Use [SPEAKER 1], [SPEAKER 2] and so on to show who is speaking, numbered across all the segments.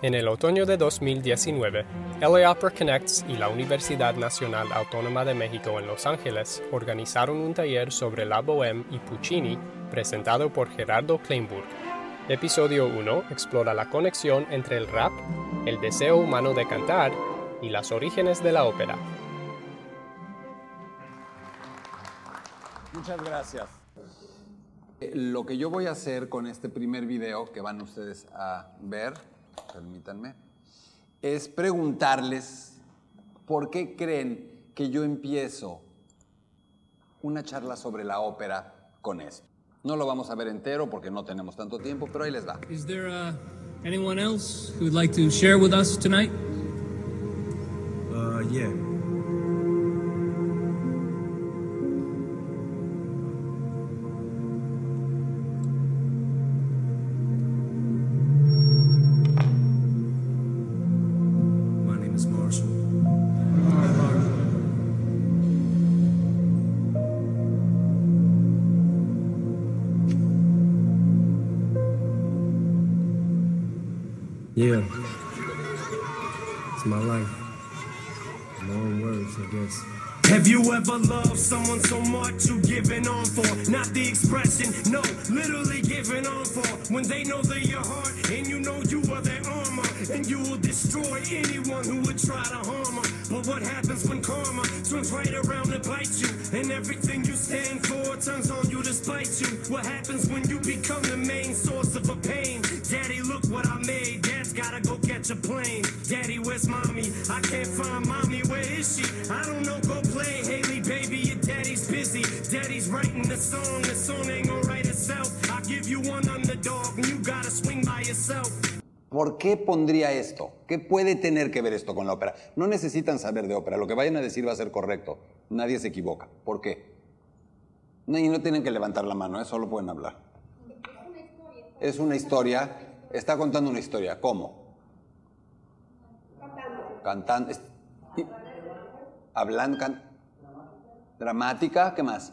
[SPEAKER 1] En el otoño de 2019, LA Opera Connects y la Universidad Nacional Autónoma de México en Los Ángeles organizaron un taller sobre la bohème y Puccini presentado por Gerardo Kleinburg. Episodio 1 explora la conexión entre el rap, el deseo humano de cantar y las orígenes de la ópera.
[SPEAKER 2] Muchas gracias. Eh, Lo que yo voy a hacer con este primer video que van ustedes a ver, permítanme, es preguntarles por qué creen que yo empiezo una charla sobre la ópera con esto. No lo vamos a ver entero porque no tenemos tanto tiempo, pero ahí les va.
[SPEAKER 3] Is there uh, anyone else who would like to share with us tonight?
[SPEAKER 4] Uh, yeah. Yeah. It's my life. Long words, I guess.
[SPEAKER 5] Have you ever loved someone so much you giving on for? Not the expression, no, literally giving on for. When they know they're your heart and you know you are their armor, and you will destroy anyone who would try to harm. But what happens when karma swings right around and bites you? And everything you stand for turns on you to spite you. What happens when you become the main source of a pain? Daddy, look what I made. Dad's gotta go catch a plane. Daddy, where's mommy? I can't find mommy. Where is she? I don't know. Go play. Haley, baby, your daddy's busy. Daddy's writing the song. The song ain't gonna write itself. I give you one underdog, and you gotta swing by yourself.
[SPEAKER 2] ¿Por qué pondría esto? ¿Qué puede tener que ver esto con la ópera? No necesitan saber de ópera, lo que vayan a decir va a ser correcto. Nadie se equivoca. ¿Por qué? No, y no tienen que levantar la mano, ¿eh? solo pueden hablar. Es una historia, está contando una historia. ¿Cómo? Cantando. es- y- Hablando, can- dramática, ¿qué más?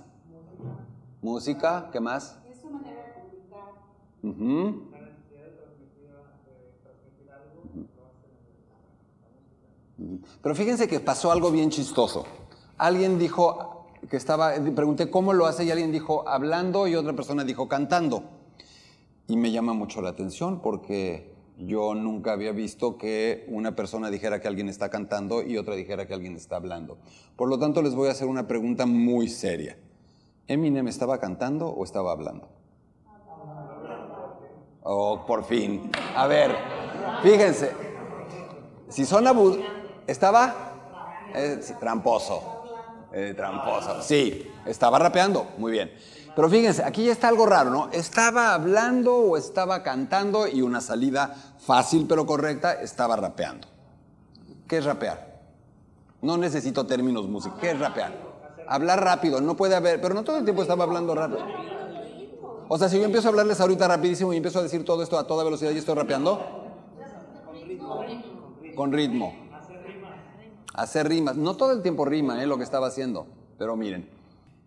[SPEAKER 2] Música, ¿qué más? Ujú. Pero fíjense que pasó algo bien chistoso. Alguien dijo que estaba, pregunté cómo lo hace y alguien dijo hablando y otra persona dijo cantando. Y me llama mucho la atención porque yo nunca había visto que una persona dijera que alguien está cantando y otra dijera que alguien está hablando. Por lo tanto, les voy a hacer una pregunta muy seria. ¿Eminem estaba cantando o estaba hablando? Oh, por fin. A ver, fíjense. Si son abu... ¿Estaba? Eh, tramposo. Eh, tramposo. Sí, estaba rapeando. Muy bien. Pero fíjense, aquí ya está algo raro, ¿no? ¿Estaba hablando o estaba cantando? Y una salida fácil pero correcta, estaba rapeando. ¿Qué es rapear? No necesito términos músicos. ¿Qué es rapear? Hablar rápido, no puede haber, pero no todo el tiempo estaba hablando rápido. O sea, si yo empiezo a hablarles ahorita rapidísimo y empiezo a decir todo esto a toda velocidad y estoy rapeando. Con ritmo. Hacer rimas. No todo el tiempo rima, ¿eh? Lo que estaba haciendo. Pero miren,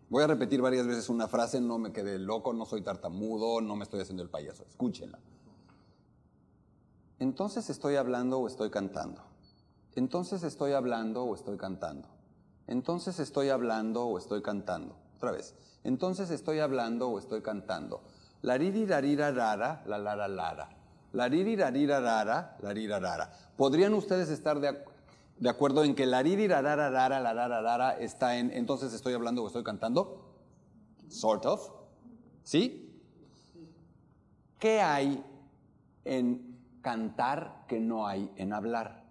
[SPEAKER 2] voy a repetir varias veces una frase, no me quedé loco, no soy tartamudo, no me estoy haciendo el payaso. Escúchenla. Entonces estoy hablando o estoy cantando. Entonces estoy hablando o estoy cantando. Entonces estoy hablando o estoy cantando. Otra vez. Entonces estoy hablando o estoy cantando. La riri rara, la lara lara. La riri rara, la rira rara. ¿Podrían ustedes estar de, ac- de acuerdo en que la la está en entonces estoy hablando o estoy cantando? Sort of. ¿Sí? ¿Qué hay en cantar que no hay en hablar?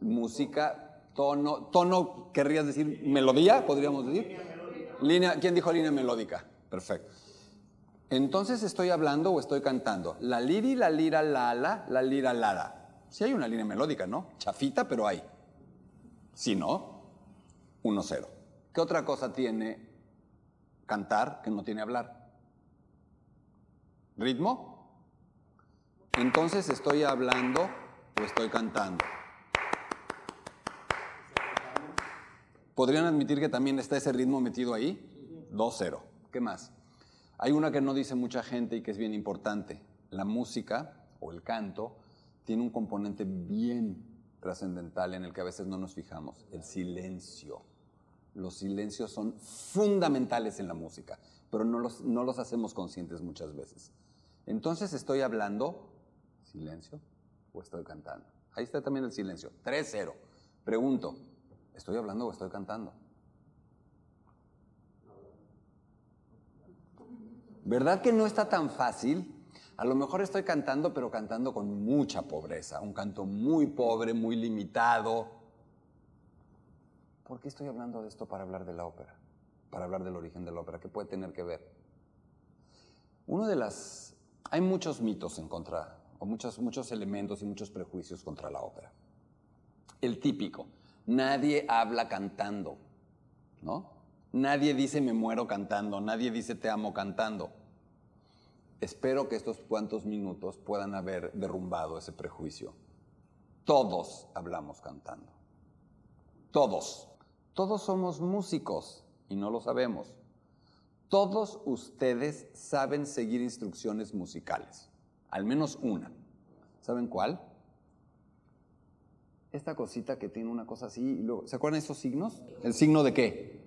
[SPEAKER 2] Música, tono, tono, ¿querrías decir melodía? Podríamos decir. Línea, ¿quién dijo línea melódica? Perfecto. Entonces estoy hablando o estoy cantando. La liri, la lira, la la, la lira, lara. Sí hay una línea melódica, ¿no? Chafita, pero hay. Si no, 1-0. ¿Qué otra cosa tiene cantar que no tiene hablar? ¿Ritmo? Entonces estoy hablando o estoy cantando. ¿Podrían admitir que también está ese ritmo metido ahí? 2-0. ¿Qué más? Hay una que no dice mucha gente y que es bien importante. La música o el canto tiene un componente bien trascendental en el que a veces no nos fijamos, el silencio. Los silencios son fundamentales en la música, pero no los, no los hacemos conscientes muchas veces. Entonces estoy hablando, silencio, o estoy cantando. Ahí está también el silencio, 3-0. Pregunto, ¿estoy hablando o estoy cantando? ¿Verdad que no está tan fácil? A lo mejor estoy cantando, pero cantando con mucha pobreza, un canto muy pobre, muy limitado. ¿Por qué estoy hablando de esto para hablar de la ópera? Para hablar del origen de la ópera, ¿qué puede tener que ver? Uno de las... Hay muchos mitos en contra, o muchos, muchos elementos y muchos prejuicios contra la ópera. El típico, nadie habla cantando, ¿no? Nadie dice me muero cantando, nadie dice te amo cantando. Espero que estos cuantos minutos puedan haber derrumbado ese prejuicio. Todos hablamos cantando. Todos. Todos somos músicos y no lo sabemos. Todos ustedes saben seguir instrucciones musicales. Al menos una. ¿Saben cuál? Esta cosita que tiene una cosa así. y ¿Se acuerdan esos signos? ¿El signo de qué?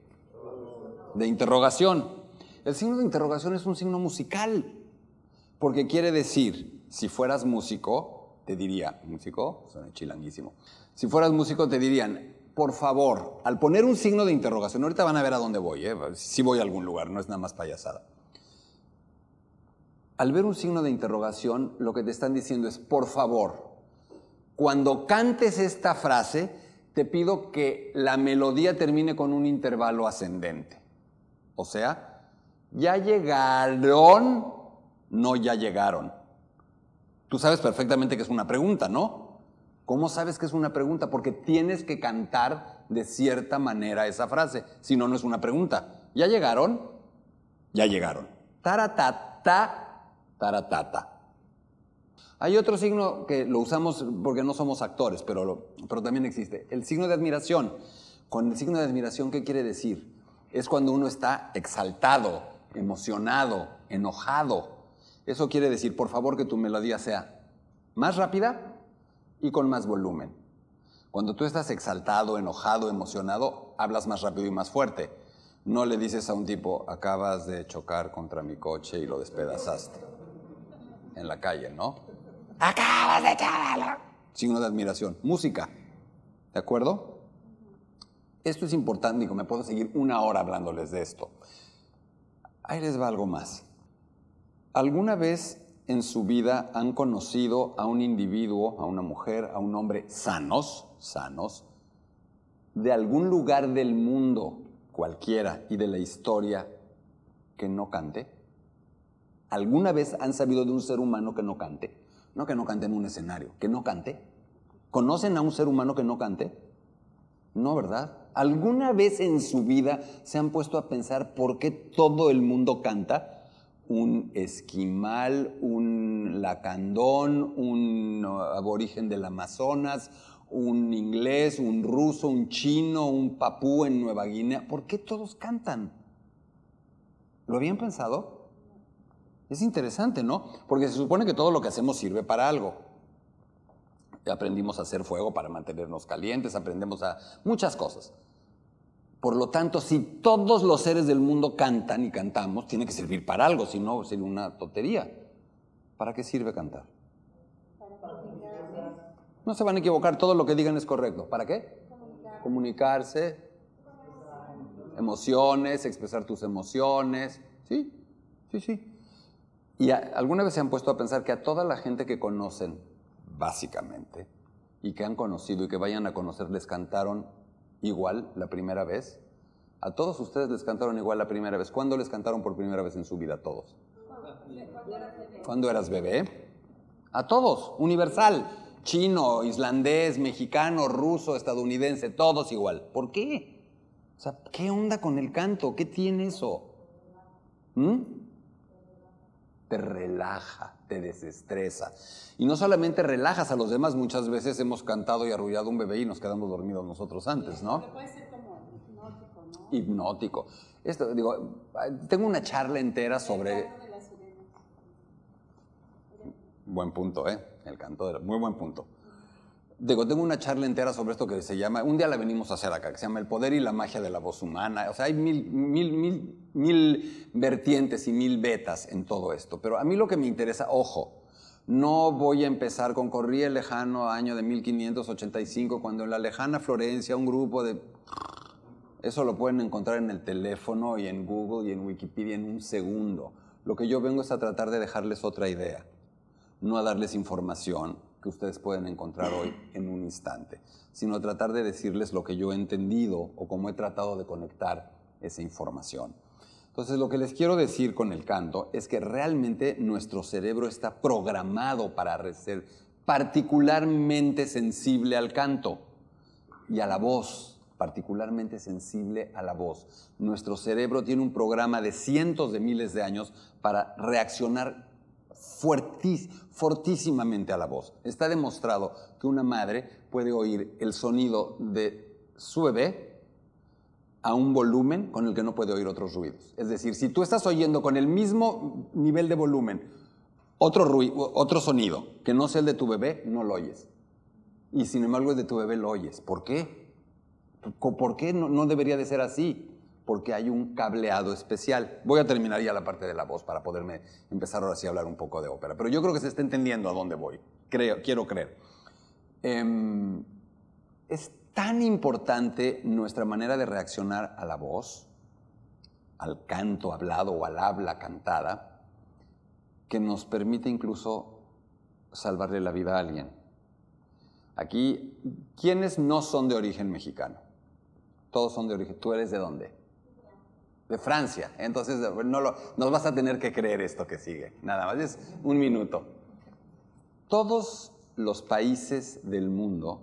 [SPEAKER 2] De interrogación. El signo de interrogación es un signo musical. Porque quiere decir, si fueras músico, te diría, músico, suena chilanguísimo. Si fueras músico, te dirían, por favor, al poner un signo de interrogación, ahorita van a ver a dónde voy, ¿eh? si voy a algún lugar, no es nada más payasada. Al ver un signo de interrogación, lo que te están diciendo es, por favor, cuando cantes esta frase, te pido que la melodía termine con un intervalo ascendente. O sea, ya llegaron, no ya llegaron. Tú sabes perfectamente que es una pregunta, ¿no? ¿Cómo sabes que es una pregunta? Porque tienes que cantar de cierta manera esa frase, si no, no es una pregunta. ¿Ya llegaron? Ya llegaron. Taratata, taratata. Hay otro signo que lo usamos porque no somos actores, pero, pero también existe. El signo de admiración. Con el signo de admiración, ¿qué quiere decir? Es cuando uno está exaltado, emocionado, enojado. Eso quiere decir, por favor, que tu melodía sea más rápida y con más volumen. Cuando tú estás exaltado, enojado, emocionado, hablas más rápido y más fuerte. No le dices a un tipo, acabas de chocar contra mi coche y lo despedazaste. En la calle, ¿no? Acabas de chocar. Signo de admiración. Música. ¿De acuerdo? Esto es importante, digo, me puedo seguir una hora hablándoles de esto. Ahí les va algo más. ¿Alguna vez en su vida han conocido a un individuo, a una mujer, a un hombre sanos, sanos, de algún lugar del mundo, cualquiera, y de la historia, que no cante? ¿Alguna vez han sabido de un ser humano que no cante? No que no cante en un escenario, que no cante. ¿Conocen a un ser humano que no cante? No, ¿verdad? ¿Alguna vez en su vida se han puesto a pensar por qué todo el mundo canta? Un esquimal, un lacandón, un uh, aborigen del Amazonas, un inglés, un ruso, un chino, un papú en Nueva Guinea. ¿Por qué todos cantan? ¿Lo habían pensado? Es interesante, ¿no? Porque se supone que todo lo que hacemos sirve para algo. Aprendimos a hacer fuego para mantenernos calientes, aprendemos a muchas cosas. Por lo tanto, si todos los seres del mundo cantan y cantamos, tiene que servir para algo, si no sería una tontería. ¿Para qué sirve cantar? No se van a equivocar, todo lo que digan es correcto. ¿Para qué? Comunicarse, emociones, expresar tus emociones. Sí, sí, sí. Y alguna vez se han puesto a pensar que a toda la gente que conocen, básicamente, y que han conocido y que vayan a conocer, les cantaron igual la primera vez. A todos ustedes les cantaron igual la primera vez. ¿Cuándo les cantaron por primera vez en su vida todos? ¿Cuándo eras bebé? A todos, universal. Chino, islandés, mexicano, ruso, estadounidense, todos igual. ¿Por qué? O sea, ¿qué onda con el canto? ¿Qué tiene eso? ¿Mm? Te relaja, te desestresa. Y no solamente relajas a los demás, muchas veces hemos cantado y arrullado un bebé y nos quedamos dormidos nosotros antes, ¿no?
[SPEAKER 6] Puede ser como hipnótico, ¿no?
[SPEAKER 2] Hipnótico. Esto, digo, tengo una charla entera sobre...
[SPEAKER 6] de las sirenas.
[SPEAKER 2] Buen punto, ¿eh? El canto de la- Muy buen punto. Digo, tengo una charla entera sobre esto que se llama, un día la venimos a hacer acá, que se llama El poder y la magia de la voz humana. O sea, hay mil, mil, mil, mil vertientes y mil betas en todo esto. Pero a mí lo que me interesa, ojo, no voy a empezar con corría el lejano año de 1585, cuando en la lejana Florencia un grupo de... Eso lo pueden encontrar en el teléfono y en Google y en Wikipedia en un segundo. Lo que yo vengo es a tratar de dejarles otra idea no a darles información que ustedes pueden encontrar hoy en un instante, sino tratar de decirles lo que yo he entendido o cómo he tratado de conectar esa información. Entonces, lo que les quiero decir con el canto es que realmente nuestro cerebro está programado para ser particularmente sensible al canto y a la voz, particularmente sensible a la voz. Nuestro cerebro tiene un programa de cientos de miles de años para reaccionar fuertis- fortísimamente a la voz. Está demostrado que una madre puede oír el sonido de su bebé a un volumen con el que no puede oír otros ruidos. Es decir, si tú estás oyendo con el mismo nivel de volumen otro, rui- otro sonido que no sea el de tu bebé, no lo oyes. Y sin embargo el de tu bebé lo oyes. ¿Por qué? ¿Por qué no, no debería de ser así? Porque hay un cableado especial. Voy a terminar ya la parte de la voz para poderme empezar ahora sí a hablar un poco de ópera. Pero yo creo que se está entendiendo a dónde voy. Creo, quiero creer. Em, es tan importante nuestra manera de reaccionar a la voz, al canto hablado o al habla cantada, que nos permite incluso salvarle la vida a alguien. Aquí, ¿quiénes no son de origen mexicano? Todos son de origen. ¿Tú eres de dónde? De Francia. Entonces, no lo- nos vas a tener que creer esto que sigue. Nada más, es un minuto. Todos los países del mundo,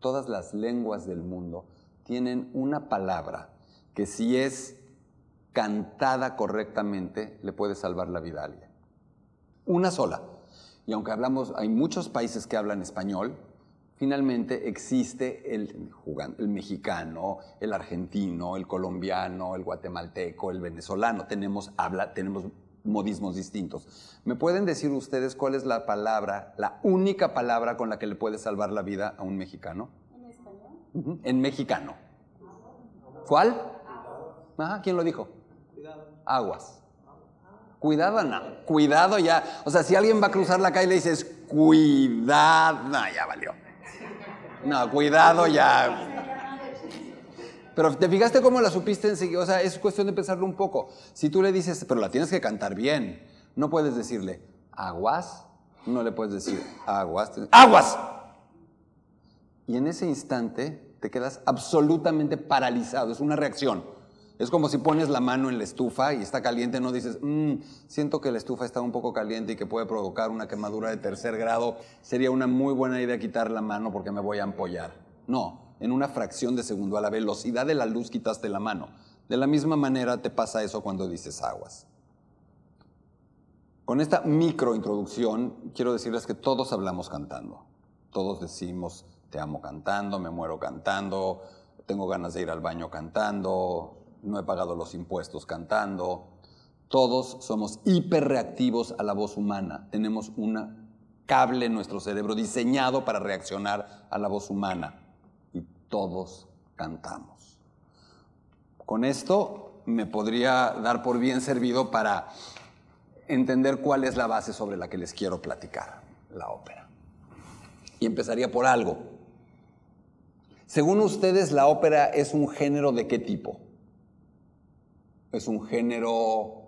[SPEAKER 2] todas las lenguas del mundo, tienen una palabra que si es cantada correctamente, le puede salvar la vida a alguien. Una sola. Y aunque hablamos, hay muchos países que hablan español, finalmente existe el, mexicano, el argentino, el colombiano, el guatemalteco, el venezolano. Tenemos, habla, tenemos modismos distintos. ¿Me pueden decir ustedes cuál es la palabra, la única palabra con la que le puede salvar la vida a un mexicano?
[SPEAKER 6] ¿En español?
[SPEAKER 2] En mexicano. ¿Cuál? Ajá, ¿quién lo dijo? Aguas. Cuidado, no. Cuidado ya. O sea, si alguien va a cruzar la calle y le dices, cuidado. Ya valió. No, cuidado ya. Pero te fijaste cómo la supiste enseguida. O sea, es cuestión de pensarlo un poco. Si tú le dices, pero la tienes que cantar bien, no puedes decirle, aguas. No le puedes decir, aguas. ¡Aguas! Y en ese instante te quedas absolutamente paralizado. Es una reacción. Es como si pones la mano en la estufa y está caliente, no dices, "Mm, siento que la estufa está un poco caliente y que puede provocar una quemadura de tercer grado. Sería una muy buena idea quitar la mano porque me voy a ampollar. No, en una fracción de segundo, a la velocidad de la luz quitaste la mano. De la misma manera te pasa eso cuando dices aguas. Con esta microintroducción quiero decirles que todos hablamos cantando. Todos decimos te amo cantando, me muero cantando, tengo ganas de ir al baño cantando, no he pagado los impuestos cantando. Todos somos hiperreactivos a la voz humana. Tenemos un cable en nuestro cerebro diseñado para reaccionar a la voz humana. Y todos cantamos. Con esto me podría dar por bien servido para entender cuál es la base sobre la que les quiero platicar, la ópera. Y empezaría por algo. Según ustedes, la ópera es un género de qué tipo? Es un género...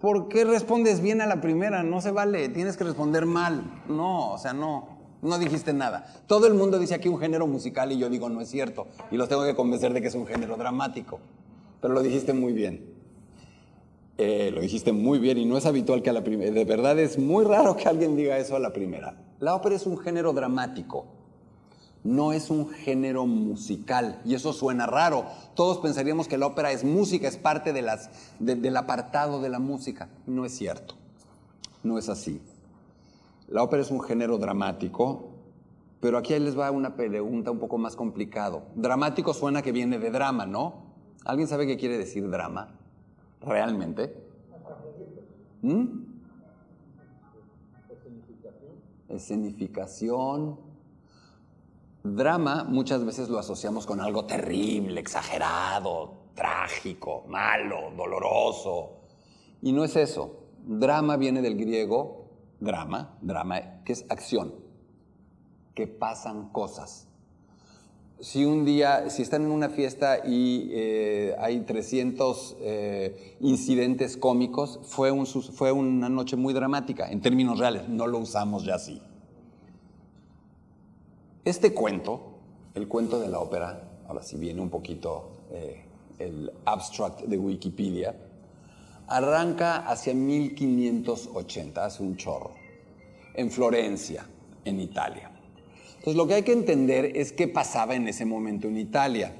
[SPEAKER 2] ¿Por qué respondes bien a la primera? No se vale, tienes que responder mal. No, o sea, no, no dijiste nada. Todo el mundo dice aquí un género musical y yo digo no es cierto. Y los tengo que convencer de que es un género dramático. Pero lo dijiste muy bien. Eh, lo dijiste muy bien y no es habitual que a la primera, de verdad es muy raro que alguien diga eso a la primera. La ópera es un género dramático, no es un género musical y eso suena raro. Todos pensaríamos que la ópera es música, es parte de las, de- del apartado de la música. No es cierto, no es así. La ópera es un género dramático, pero aquí les va una pregunta un poco más complicado. Dramático suena que viene de drama, ¿no? ¿Alguien sabe qué quiere decir drama? ¿Realmente? ¿Mm? escenificación. Drama muchas veces lo asociamos con algo terrible, exagerado, trágico, malo, doloroso. Y no es eso. Drama viene del griego drama, drama, que es acción, que pasan cosas. Si un día, si están en una fiesta y eh, hay 300 eh, incidentes cómicos, fue, fue una noche muy dramática, en términos reales, no lo usamos ya así. Este cuento, el cuento de la ópera, ahora si viene un poquito eh, el abstract de Wikipedia, arranca hacia 1580, hace un chorro, en Florencia, en Italia. Entonces lo que hay que entender es qué pasaba en ese momento en Italia.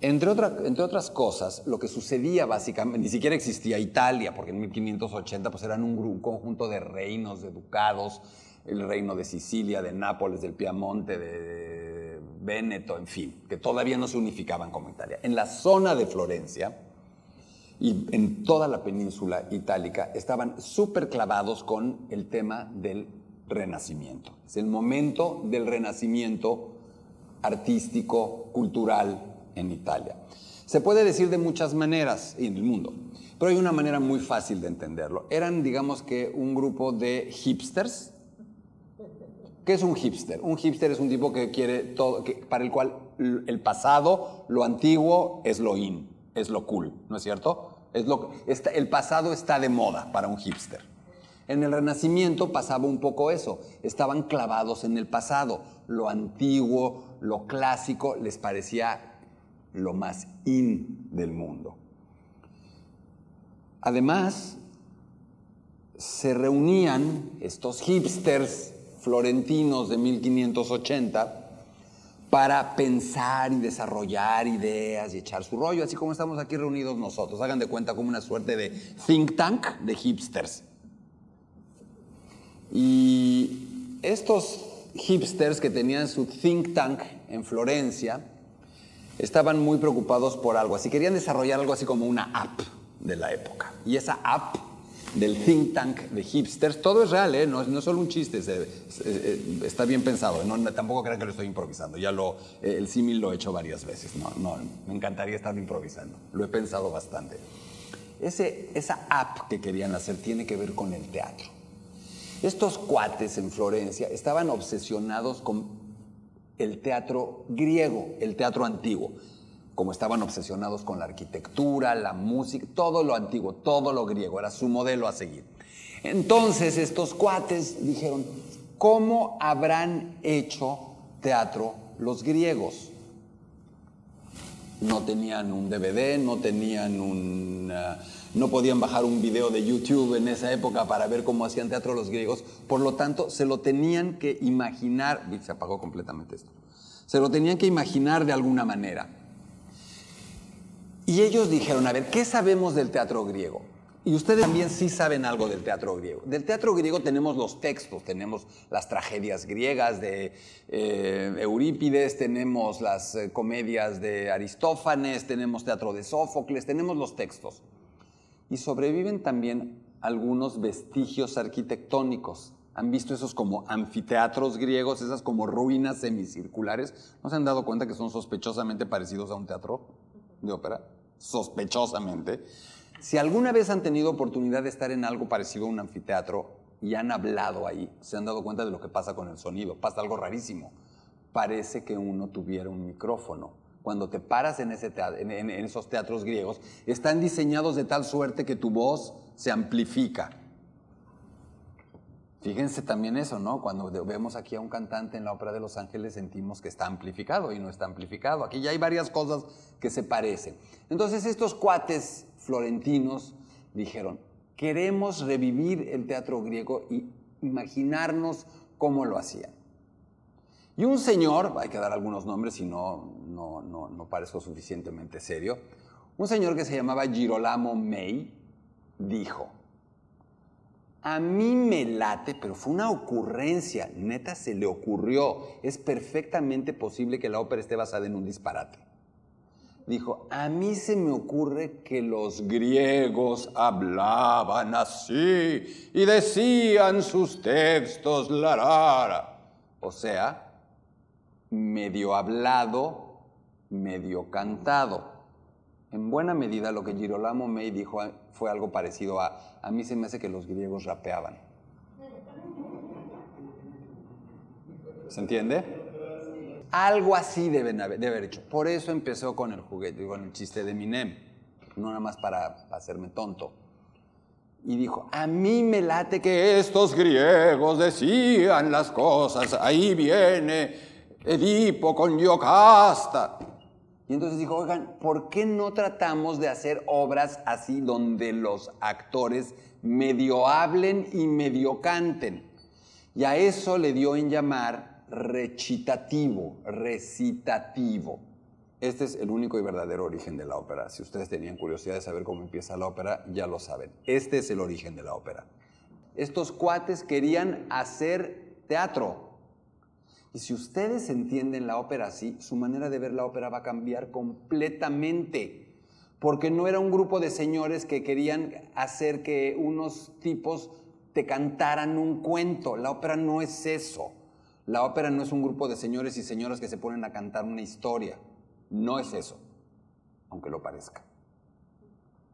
[SPEAKER 2] Entre, otra- entre otras cosas, lo que sucedía básicamente, ni siquiera existía Italia, porque en 1580 pues eran un, un conjunto de reinos, de ducados, el reino de Sicilia, de Nápoles, del Piamonte, de Véneto, en fin, que todavía no se unificaban como Italia. En la zona de Florencia y en toda la península itálica estaban súper clavados con el tema del renacimiento. Es el momento del renacimiento artístico, cultural en Italia. Se puede decir de muchas maneras en el mundo, pero hay una manera muy fácil de entenderlo. Eran, digamos que, un grupo de hipsters. ¿Qué es un hipster? Un hipster es un tipo que quiere todo, que, para el cual el pasado, lo antiguo, es lo in, es lo cool, ¿no es cierto? Es lo, está- el pasado está de moda para un hipster. En el Renacimiento pasaba un poco eso, estaban clavados en el pasado, lo antiguo, lo clásico, les parecía lo más in del mundo. Además, se reunían estos hipsters florentinos de 1580 para pensar y desarrollar ideas y echar su rollo, así como estamos aquí reunidos nosotros. Hagan de cuenta como una suerte de think tank de hipsters. Y estos hipsters que tenían su think tank en Florencia estaban muy preocupados por algo, así querían desarrollar algo así como una app de la época. Y esa app del think tank de hipsters, todo es real, ¿eh? no, no es solo un chiste, eh, está bien pensado, no- tampoco crean que lo estoy improvisando, ya eh, el símil lo he hecho varias veces, no, no, me encantaría estar improvisando, lo he pensado bastante. Esa app que querían hacer tiene que ver con el teatro. Estos cuates en Florencia estaban obsesionados con el teatro griego, el teatro antiguo, como estaban obsesionados con la arquitectura, la música, todo lo antiguo, todo lo griego, era su modelo a seguir. Entonces estos cuates dijeron, ¿cómo habrán hecho teatro los griegos? no tenían un DVD, no tenían un... ah, no podían bajar un video de YouTube en esa época para ver cómo hacían teatro los griegos. Por lo tanto, se lo tenían que imaginar... Se apagó completamente esto. Se lo tenían que imaginar de alguna manera. Y ellos dijeron, a ver, ¿qué sabemos del teatro griego? Y ustedes también sí saben algo del teatro griego. Del teatro griego tenemos los textos, tenemos las tragedias griegas de eh, Eurípides, tenemos las eh, comedias de Aristófanes, tenemos teatro de Sófocles, tenemos los textos. Y sobreviven también algunos vestigios arquitectónicos. ¿Han visto esos como anfiteatros griegos, esas como ruinas semicirculares? ¿No se han dado cuenta que son sospechosamente parecidos a un teatro de ópera? Sospechosamente. Si alguna vez han tenido oportunidad de estar en algo parecido a un anfiteatro y han hablado ahí, se han dado cuenta de lo que pasa con el sonido. Pasa algo rarísimo. Parece que uno tuviera un micrófono. Cuando te paras en, en esos teatros griegos, están diseñados de tal suerte que tu voz se amplifica. Fíjense también eso, ¿no? Cuando vemos aquí a un cantante en la Ópera de Los Ángeles sentimos que está amplificado y no está amplificado. Aquí ya hay varias cosas que se parecen. Entonces estos cuates florentinos dijeron, queremos revivir el teatro griego y imaginarnos cómo lo hacían. Y un señor, hay que dar algunos nombres si no, no, no, no parezco suficientemente serio, un señor que se llamaba Girolamo May dijo, a mí me late, pero fue una ocurrencia, neta se le ocurrió. Es perfectamente posible que la ópera esté basada en un disparate. dijo, a mí se me ocurre que los griegos hablaban así y decían sus textos la rara. O sea, medio hablado, medio cantado. En buena medida lo que Girolamo May dijo fue algo parecido a, a mí se me hace que los griegos rapeaban. ¿Se entiende? Algo así deben haber, debe haber hecho. Por eso empezó con el juguete, con el chiste de Minem, no nada más para hacerme tonto. Y dijo, a mí me late que estos griegos decían las cosas, ahí viene Edipo con Yocasta. Entonces dijo, oigan, ¿por qué no tratamos de hacer obras así donde los actores medio hablen y medio canten? Y a eso le dio en llamar recitativo, recitativo. Este es el único y verdadero origen de la ópera. Si ustedes tenían curiosidad de saber cómo empieza la ópera, ya lo saben. Este es el origen de la ópera. Estos cuates querían hacer teatro. Y si ustedes entienden la ópera así, su manera de ver la ópera va a cambiar completamente. Porque no era un grupo de señores que querían hacer que unos tipos te cantaran un cuento. La ópera no es eso. La ópera no es un grupo de señores y señoras que se ponen a cantar una historia. No es eso, aunque lo parezca.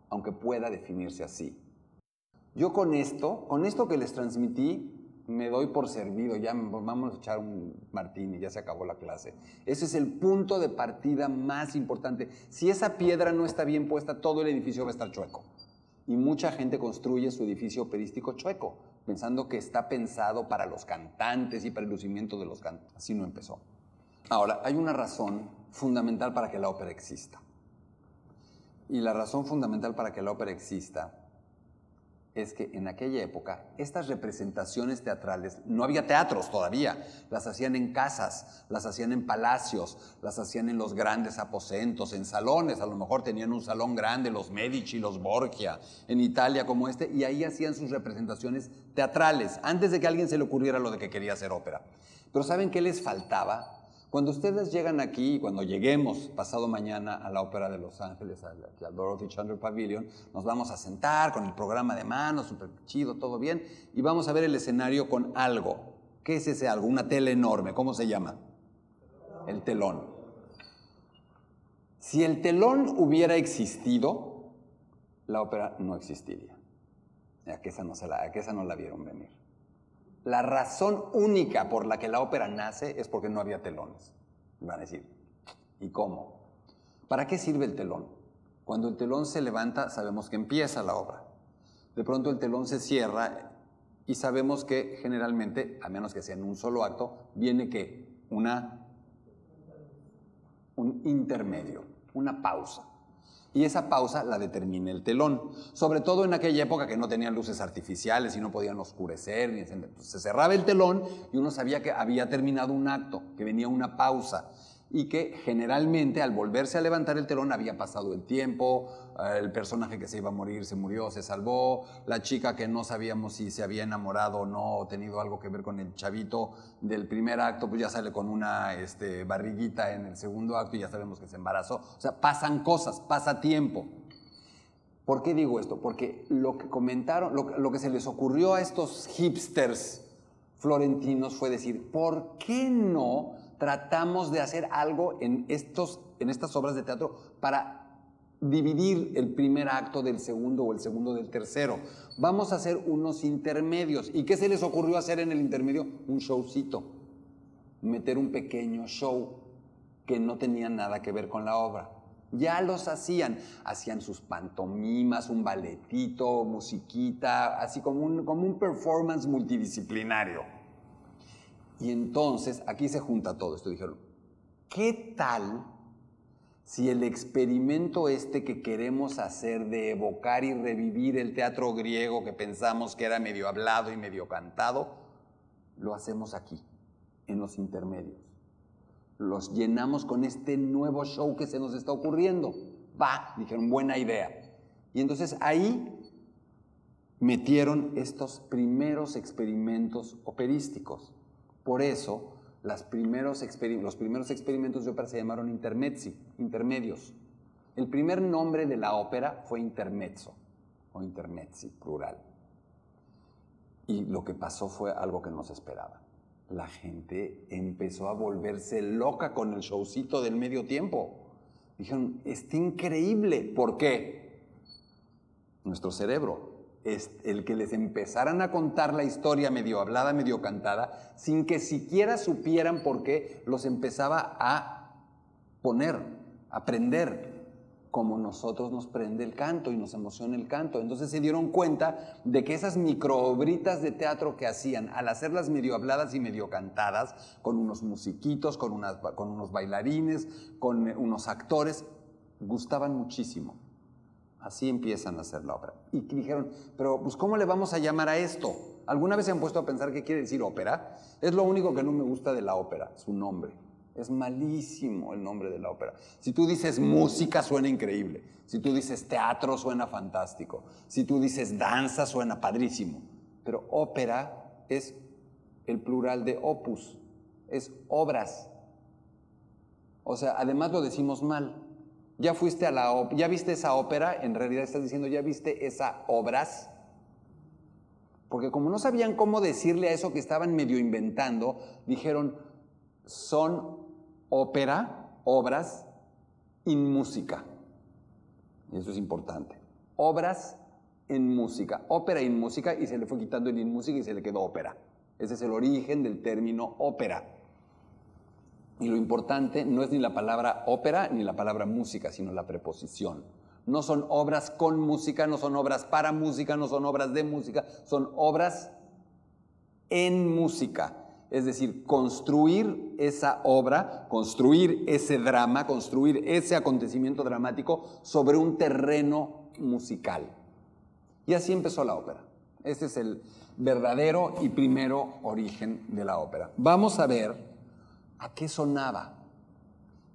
[SPEAKER 2] Aunque pueda definirse así. Yo con esto, con esto que les transmití, me doy por servido, ya vamos a echar un martini, ya se acabó la clase. Ese es el punto de partida más importante. Si esa piedra no está bien puesta, todo el edificio va a estar chueco. Y mucha gente construye su edificio operístico chueco, pensando que está pensado para los cantantes y para el lucimiento de los cantantes. Así no empezó. Ahora, hay una razón fundamental para que la ópera exista. Y la razón fundamental para que la ópera exista es que en aquella época estas representaciones teatrales, no había teatros todavía, las hacían en casas, las hacían en palacios, las hacían en los grandes aposentos, en salones, a lo mejor tenían un salón grande, los Medici, los Borgia, en Italia como este, y ahí hacían sus representaciones teatrales, antes de que a alguien se le ocurriera lo de que quería hacer ópera. Pero ¿saben qué les faltaba? Cuando ustedes llegan aquí, cuando lleguemos pasado mañana a la Ópera de Los Ángeles, aquí al Dorothy Chandler Pavilion, nos vamos a sentar con el programa de manos, súper chido, todo bien, y vamos a ver el escenario con algo. ¿Qué es ese algo? Una tele enorme. ¿Cómo se llama? El telón. Si el telón hubiera existido, la ópera no existiría. A que esa no, que esa no la vieron venir. La razón única por la que la ópera nace es porque no había telones. Van a decir, ¿y cómo? ¿Para qué sirve el telón? Cuando el telón se levanta, sabemos que empieza la obra. De pronto el telón se cierra y sabemos que generalmente, a menos que sea en un solo acto, viene que una un intermedio, una pausa. Y esa pausa la determina el telón. Sobre todo en aquella época que no tenían luces artificiales y no podían oscurecer. Ni se cerraba el telón y uno sabía que había terminado un acto, que venía una pausa. Y que generalmente al volverse a levantar el telón había pasado el tiempo, eh, el personaje que se iba a morir se murió, se salvó, la chica que no sabíamos si se había enamorado o no, o tenido algo que ver con el chavito del primer acto, pues ya sale con una este, barriguita en el segundo acto y ya sabemos que se embarazó. O sea, pasan cosas, pasa tiempo. ¿Por qué digo esto? Porque lo que comentaron, lo, lo que se les ocurrió a estos hipsters florentinos fue decir, ¿por qué no tratamos de hacer algo en, estos, en estas obras de teatro para dividir el primer acto del segundo o el segundo del tercero. Vamos a hacer unos intermedios. ¿Y qué se les ocurrió hacer en el intermedio? Un showcito. Meter un pequeño show que no tenía nada que ver con la obra. Ya los hacían, hacían sus pantomimas, un balletito, musiquita, así como un, como un performance multidisciplinario. Y entonces aquí se junta todo esto. Dijeron, ¿qué tal si el experimento este que queremos hacer de evocar y revivir el teatro griego que pensamos que era medio hablado y medio cantado, lo hacemos aquí, en los intermedios? Los llenamos con este nuevo show que se nos está ocurriendo. Va, dijeron, buena idea. Y entonces ahí metieron estos primeros experimentos operísticos. Por eso, las primeros los primeros experimentos de ópera se llamaron intermezzi, intermedios. El primer nombre de la ópera fue intermezzo, o intermezzi, plural. Y lo que pasó fue algo que no se esperaba. La gente empezó a volverse loca con el showcito del medio tiempo. Dijeron, está increíble. ¿Por qué? Nuestro cerebro el que les empezaran a contar la historia medio hablada, medio cantada, sin que siquiera supieran por qué, los empezaba a poner, a aprender como nosotros nos prende el canto y nos emociona el canto. Entonces se dieron cuenta de que esas microobritas de teatro que hacían, al hacerlas medio habladas y medio cantadas, con unos musiquitos, con, unas, con unos bailarines, con unos actores, gustaban muchísimo. Así empiezan a hacer la obra. Y dijeron, pero pues ¿cómo le vamos a llamar a esto? ¿Alguna vez se han puesto a pensar qué quiere decir ópera? Es lo único que no me gusta de la ópera, su nombre. Es malísimo el nombre de la ópera. Si tú dices música, suena increíble. Si tú dices teatro, suena fantástico. Si tú dices danza, suena padrísimo. Pero ópera es el plural de opus, es obras. O sea, además lo decimos mal. Ya fuiste a la ya viste esa ópera, en realidad estás diciendo ya viste esa obras. Porque como no sabían cómo decirle a eso que estaban medio inventando, dijeron son ópera, obras en música. Y eso es importante. Obras en música, ópera en música y se le fue quitando el en música y se le quedó ópera. Ese es el origen del término ópera. Y lo importante no es ni la palabra ópera ni la palabra música, sino la preposición. No son obras con música, no son obras para música, no son obras de música, son obras en música. Es decir, construir esa obra, construir ese drama, construir ese acontecimiento dramático sobre un terreno musical. Y así empezó la ópera. Ese es el verdadero y primero origen de la ópera. Vamos a ver a qué sonaba.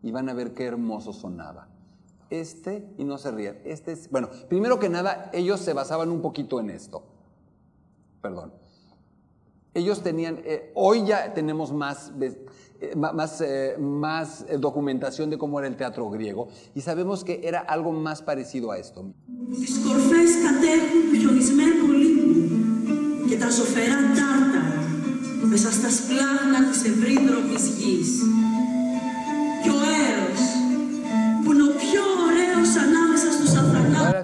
[SPEAKER 2] Y van a ver qué hermoso sonaba. Este, y no se rían, este es, bueno, primero que nada, ellos se basaban un poquito en esto. Perdón. Ellos tenían, eh, hoy ya tenemos más, eh, más, eh, más documentación de cómo era el teatro griego y sabemos que era algo más parecido a esto
[SPEAKER 7] μέσα στα σπλάχνα της ευρύντροπης γης. Και ο Έρος, που είναι ο πιο ωραίος ανάμεσα στους αφρανάδες.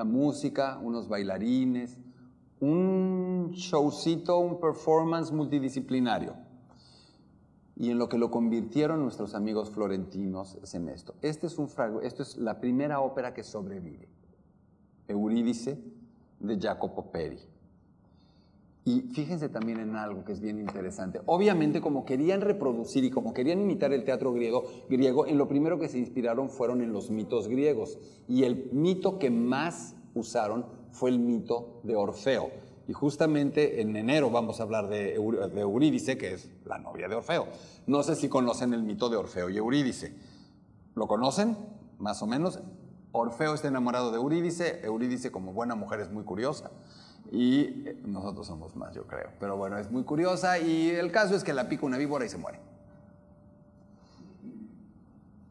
[SPEAKER 2] La música, unos bailarines, un showcito, un performance multidisciplinario. Y en lo que lo convirtieron nuestros amigos florentinos es en esto. Este es un esto es la primera ópera que sobrevive. Eurídice de Jacopo Peri. Y fíjense también en algo que es bien interesante. Obviamente, como querían reproducir y como querían imitar el teatro griego, griego, en lo primero que se inspiraron fueron en los mitos griegos. Y el mito que más usaron fue el mito de Orfeo. Y justamente en enero vamos a hablar de, Eurídice, que es la novia de Orfeo. No sé si conocen el mito de Orfeo y Eurídice. ¿Lo conocen? Más o menos. Orfeo está enamorado de Eurídice. Eurídice, como buena mujer, es muy curiosa y nosotros somos más, yo creo. Pero bueno, es muy curiosa y el caso es que la pica una víbora y se muere.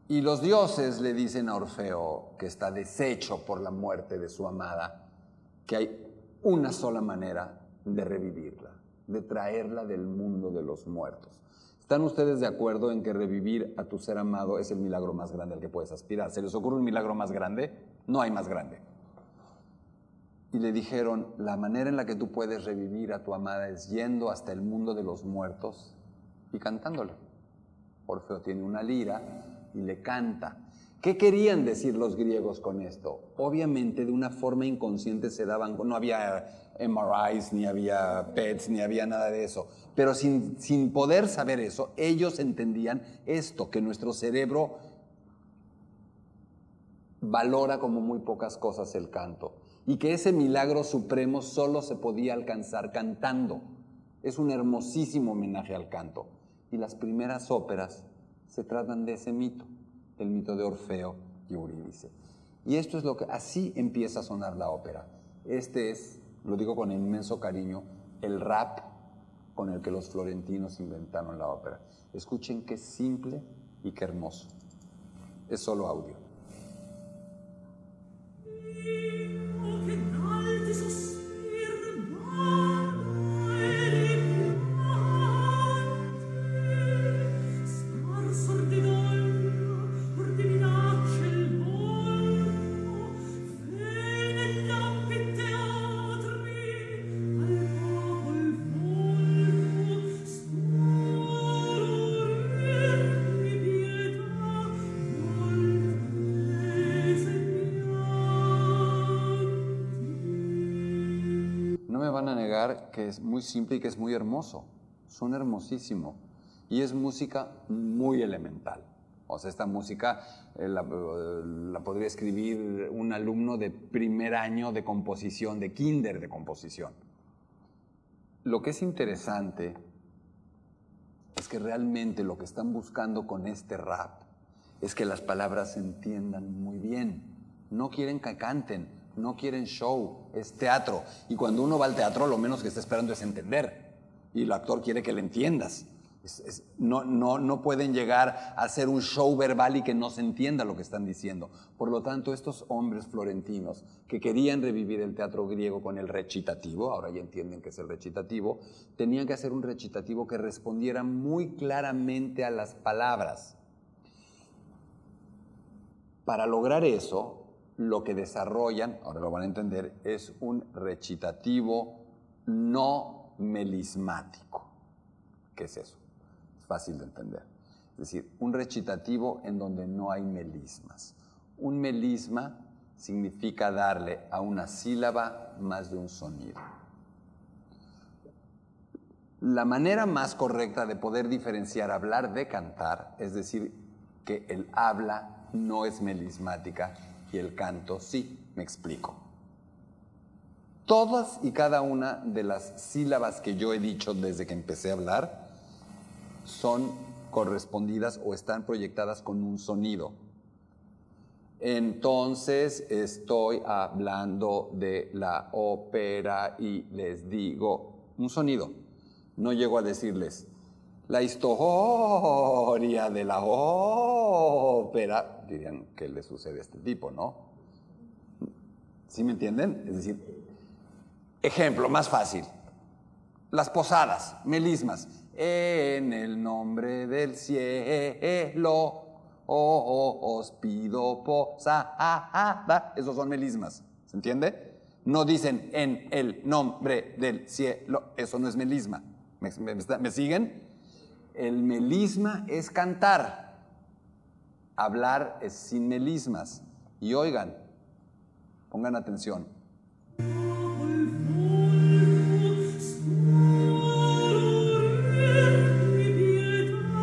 [SPEAKER 2] Y los dioses le dicen a Orfeo, que está deshecho por la muerte de su amada, que hay una sola manera de revivirla, de traerla del mundo de los muertos. ¿Están ustedes de acuerdo en que revivir a tu ser amado es el milagro más grande al que puedes aspirar? ¿Se les ocurre un milagro más grande? No hay más grande y le dijeron, la manera en la que tú puedes revivir a tu amada es yendo hasta el mundo de los muertos y cantándole. Orfeo tiene una lira y le canta. ¿Qué querían decir los griegos con esto? Obviamente de una forma inconsciente se daban, no había MRIs, ni había PETs, ni había nada de eso, pero sin, sin poder saber eso, ellos entendían esto, que nuestro cerebro valora como muy pocas cosas el canto y que ese milagro supremo solo se podía alcanzar cantando. Es un hermosísimo homenaje al canto. Y las primeras óperas se tratan de ese mito, el mito de Orfeo y Eurídice. Y esto es lo que así empieza a sonar la ópera. Este es, lo digo con inmenso cariño, el rap con el que los florentinos inventaron la ópera. Escuchen qué simple y qué hermoso. es solo audio.
[SPEAKER 7] Oh, che mal di
[SPEAKER 2] sospir, mal que es muy simple y que es muy hermoso. Son hermosísimo. Y es música muy elemental. O sea, esta música eh, eh, la podría escribir un alumno de primer año de composición, de kinder de composición. Lo que es interesante es que realmente lo que están buscando con este rap es que las palabras se entiendan muy bien. No quieren que canten, no quieren show, es teatro. Y cuando uno va al teatro, lo menos que está esperando es entender. Y el actor quiere que le entiendas. No, no, no pueden llegar a hacer un show verbal y que no se entienda lo que están diciendo. Por lo tanto, estos hombres florentinos que querían revivir el teatro griego con el recitativo, ahora ya entienden que es el recitativo, tenían que hacer un recitativo que respondiera muy claramente a las palabras. Para lograr eso, lo que desarrollan, ahora lo van a entender, es un recitativo no melismático. ¿Qué es eso? Es fácil de entender. Es decir, un recitativo en donde no hay melismas. Un melisma significa darle a una sílaba más de un sonido. La manera más correcta de poder diferenciar hablar de cantar es decir que el habla no es melismática y el canto sí. Me explico. Todas y cada una de las sílabas que yo he dicho desde que empecé a hablar son correspondidas o están proyectadas con un sonido. Entonces estoy hablando de la ópera y les digo un sonido. No llego a decirles la historia de la ópera. Dirían que le sucede este tipo, ¿no? ¿Sí me entienden? Es decir, ejemplo más fácil. Las posadas, melismas. En el nombre del cielo, oh, oh, os pido posada. Esos son melismas. ¿Se entiende? No dicen en el nombre del cielo. Eso no es melisma. ¿Me, me- me siguen? El melisma es cantar. Hablar es sin melismas. Y oigan, pongan atención.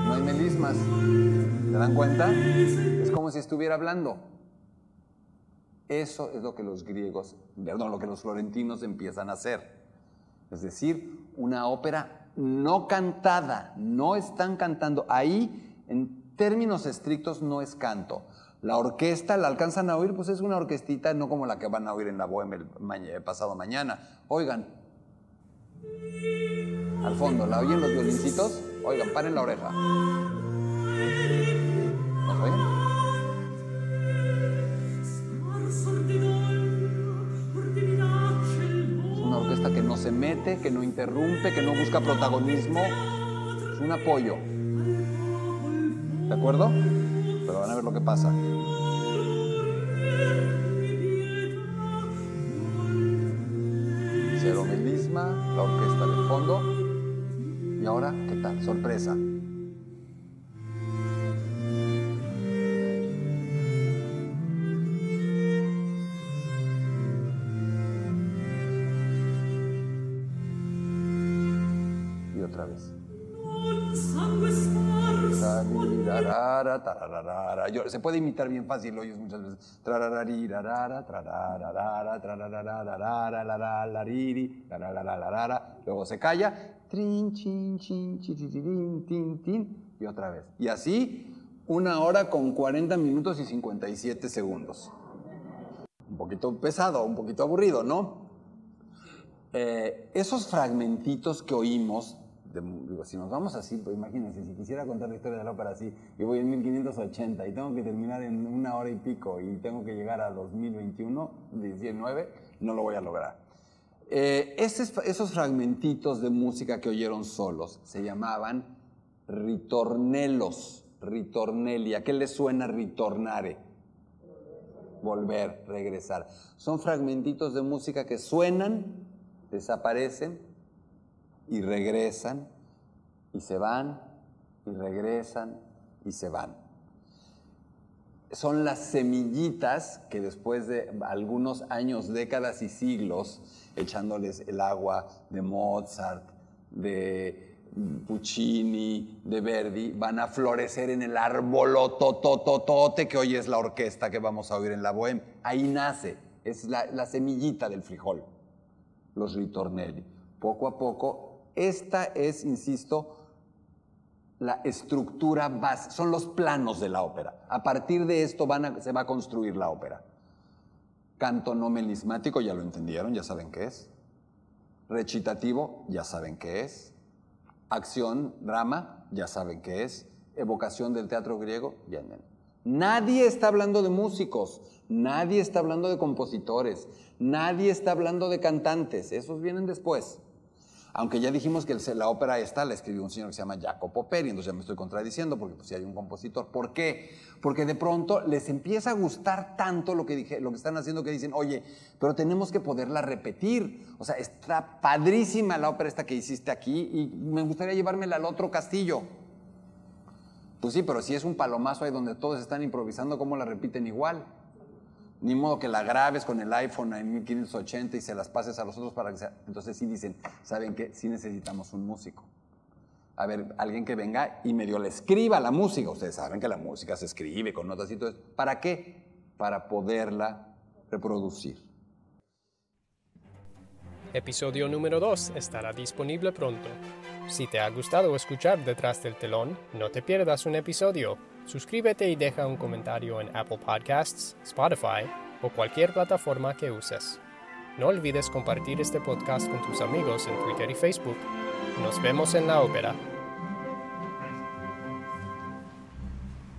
[SPEAKER 2] No hay melismas. ¿Se dan cuenta? Es como si estuviera hablando. Eso es lo que los griegos, perdón, lo que los florentinos empiezan a hacer. Es decir, una ópera no cantada, no están cantando. Ahí, en términos estrictos, no es canto. La orquesta la alcanzan a oír, pues es una orquestita, no como la que van a oír en la bohemia el, pasado mañana. Oigan, al fondo, ¿la oyen los violincitos? Oigan, paren la oreja. ¿Los oyen? Se mete, que no interrumpe, que no busca protagonismo. Es un apoyo. ¿De acuerdo? Pero van a ver lo que pasa. Cero melisma, la orquesta de fondo. Y ahora, ¿qué tal? Sorpresa. Se puede imitar bien fácil, lo oyes muchas veces. Luego se calla. Trin, chin, chin, tin, tin. Y otra vez. Y así, una hora con 40 minutos y 57 segundos. Un poquito pesado, un poquito aburrido, ¿no? Eh, esos fragmentitos que oímos de digo, si nos vamos así, pues imagínense, si quisiera contar la historia de la ópera así, y voy en 1580 y tengo que terminar en una hora y pico y tengo que llegar a 2021, 19, no lo voy a lograr. Eh, esos, esos fragmentitos de música que oyeron solos se llamaban ritornelos, ritornelli. ¿A qué le suena ritornare? Volver, regresar. Son fragmentitos de música que suenan, desaparecen y regresan y se van y regresan y se van. Son las semillitas que después de algunos años, décadas y siglos, echándoles el agua de Mozart, de Puccini, de Verdi, van a florecer en el árbol totototote que hoy es la orquesta que vamos a oír en la Bohème. Ahí nace, es la, la semillita del frijol los ritornelli. Poco a poco, esta es, insisto, la estructura base, son los planos de la ópera. A partir de esto van a- se va a construir la ópera. Canto no melismático, ya lo entendieron, ya saben qué es. Recitativo, ya saben qué es. Acción, drama, ya saben qué es. Evocación del teatro griego, ya. Nadie está hablando de músicos, nadie está hablando de compositores, nadie está hablando de cantantes, esos vienen después. Aunque ya dijimos que la ópera esta la escribió un señor que se llama Jacopo Peri, entonces ya me estoy contradiciendo porque pues si hay un compositor. ¿Por qué? Porque de pronto les empieza a gustar tanto lo que, dije, lo que están haciendo que dicen, oye, pero tenemos que poderla repetir. O sea, está padrísima la ópera esta que hiciste aquí y me gustaría llevármela al otro castillo. Pues sí, pero si es un palomazo ahí donde todos están improvisando, ¿cómo la repiten igual? Ni modo que la grabes con el iPhone en 1580 y se las pases a los otros para que sea. Entonces sí dicen, ¿saben qué? Sí necesitamos un músico. A ver, alguien que venga y medio le escriba la música. Ustedes saben que la música se escribe con notas y todo eso. ¿Para qué? Para poderla reproducir.
[SPEAKER 1] Episodio número 2 estará disponible pronto. Si te ha gustado escuchar Detrás del Telón, no te pierdas un episodio. Suscríbete y deja un comentario en Apple Podcasts, Spotify o cualquier plataforma que uses. No olvides compartir este podcast con tus amigos en Twitter y Facebook. Nos vemos en la ópera.